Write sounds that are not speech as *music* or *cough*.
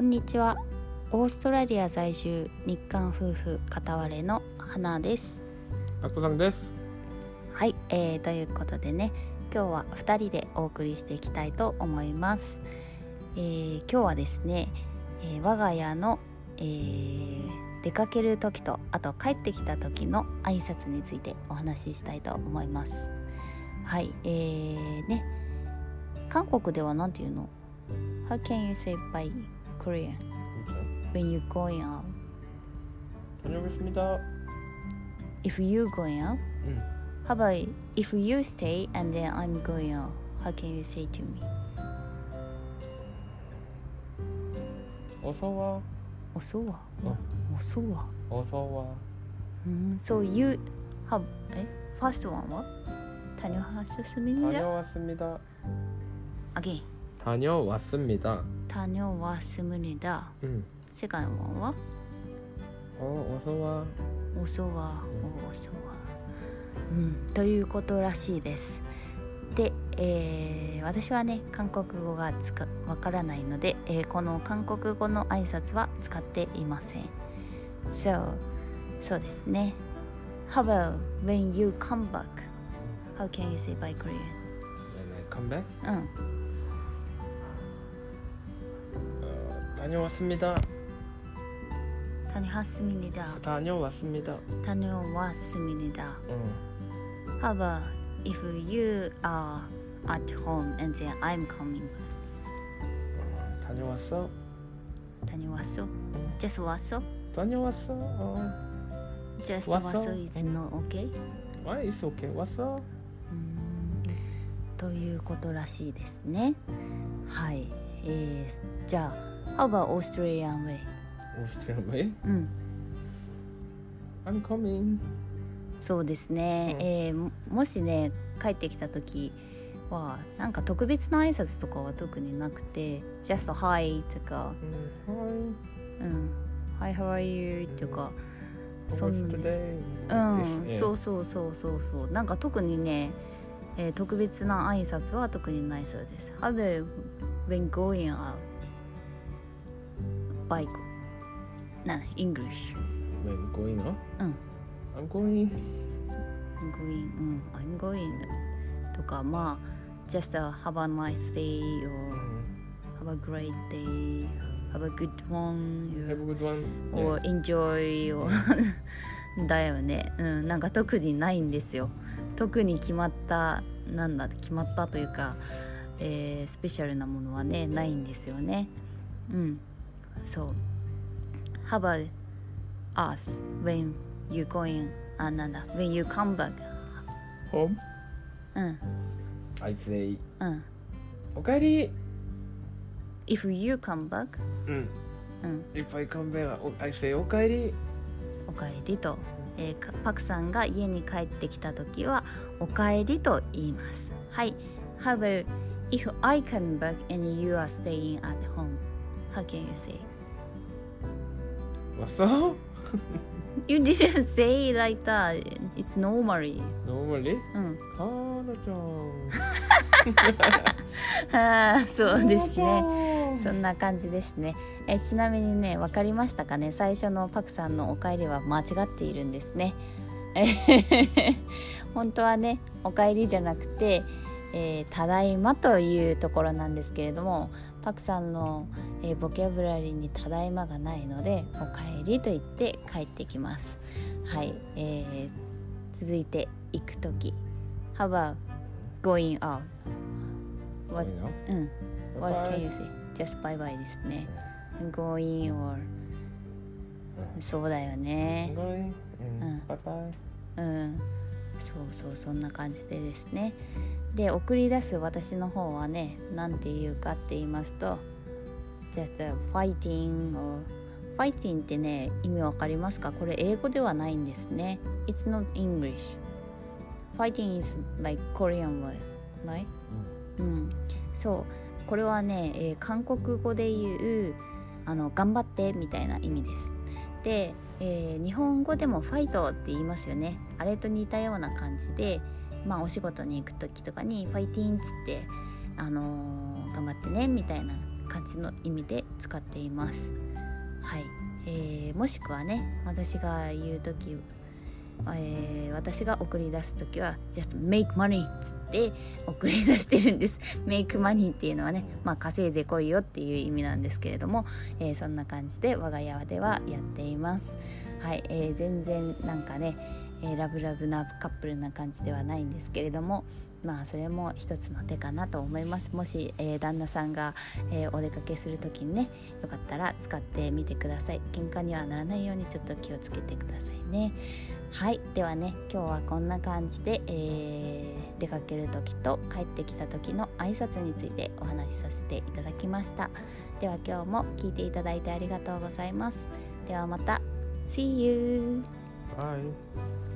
こんにちは。オーストラリア在住日韓夫婦片割れの花です。アッコさんです。はい、えー、ということでね今日は2人でお送りしていきたいと思います、えー今日はですね、えー我が家の、えー出かける時とあと帰ってきた時の挨拶についてお話ししたいと思います。はいえー、ね韓国ではなんていうの？How can you say by Korea when you going out? 다녀오겠습니다. If you going out? 응. How about if you stay and then I'm going out? How can you say to me? 어서 와. 어서 와. 어. 어서 와. 어서 와. 음, so you have 에? first one what? 다녀왔습니다. 다녀왔습니다. Again. 다녀왔습니다. 다녀왔습니다 응. Second one は？ 어 어서 와. 遅わ。うん遅わ。うん。ということらしいです。で、えー私はね韓国語がつかわからないので、えーこの韓国語の挨拶は使っていません。So そうですね。How about when you come back? How can you say by Korean? 네네. 컴백. うん。 다녀왔습니다. 다녀왔습니다. 다녀왔습니다. 다녀왔습니다. 응. How about if you are at home and then I'm coming? 어, 다녀왔어? 다녀왔어? 응. Just 왔어? 다녀왔어. 어. Just 왔어? 왔어 is not okay? 아, 있어 오케이. 왔어. うーんということらしいですね。はい。えー、じゃあ、 How about Australian way? Australian way? うん I'm coming. そうですね、うん、えー、もしね帰ってきた時はなんか特別な挨拶とかは特になくて「Just hi」とか「はい、hi」うん。Hi, how are you? とか、そんな、ね、うん、そうそうそうそうそう。なんか特にね、えー、特別な挨拶は特にないそうです。How about when going out? By な English When going up? うん I'm going. going うん I'm going とかまあ just a have a nice day or 응. have a great day have a good one Have a good one. or enjoy or だよねうんなんか特にないんですよ特に決まったなんだ決まったというか、えースペシャルなものはねないんですよねうんそう How about us when you going あなんだ when you come back Home. うん I say. うんおかえり。If you come back うん。うん If I come back, I say おかえり。おかえりと、えーかパクさんが家に帰ってきた時はおかえりと言いますはい How about if I come back and you are staying at home fucking essay. What's up? you didn't say like that. It's normally. Normally? うん。は。あ *laughs* そうですね。そんな感じですね。えちなみにね分かりましたかね？最初のパクさんの「お帰り」は間違っているんですね。*laughs* 本当はね「お帰り」じゃなくて、えー、ただいま」というところなんですけれどもパクさんの「えーボキャブラリーに「ただいま」がないので「おかえり」と言って帰ってきますはい、えー続いて行く時 How about going out? What? うん What can you say? Just bye bye ですね。Going or? そうだよね。going? うんうん。そうそうそんな感じでですね。で送り出す私の方はね、なんて言うかって言いますと、just fighting or fighting ってね意味わかりますか？これ英語ではないんですね。It's not English. Fighting is like Korean word, right? うん、そうこれはね、えー韓国語で言うあの頑張ってみたいな意味ですで、えー日本語でもファイトって言いますよねあれと似たような感じでまあお仕事に行く時とかにファイティンっつってあのー頑張ってねみたいな感じの意味で使っています。はい、えーもしくはね私が言う時えー私が送り出す時は just make money っつって送り出してるんです。make money っていうのはねまあ稼いでこいよっていう意味なんですけれども、えーそんな感じで我が家ではやっています。はい、えー全然なんかね、えーラブラブなカップルな感じではないんですけれどもまあそれも一つの手かなと思います。もし、えー旦那さんが、えーお出かけする時にねよかったら使ってみてください。喧嘩にはならないようにちょっと気をつけてくださいね。はい。ではね今日はこんな感じで、えー出かける時と帰ってきた時の挨拶についてお話しさせていただきました。では今日も聞いていただいてありがとうございます。ではまた。See you! Bye.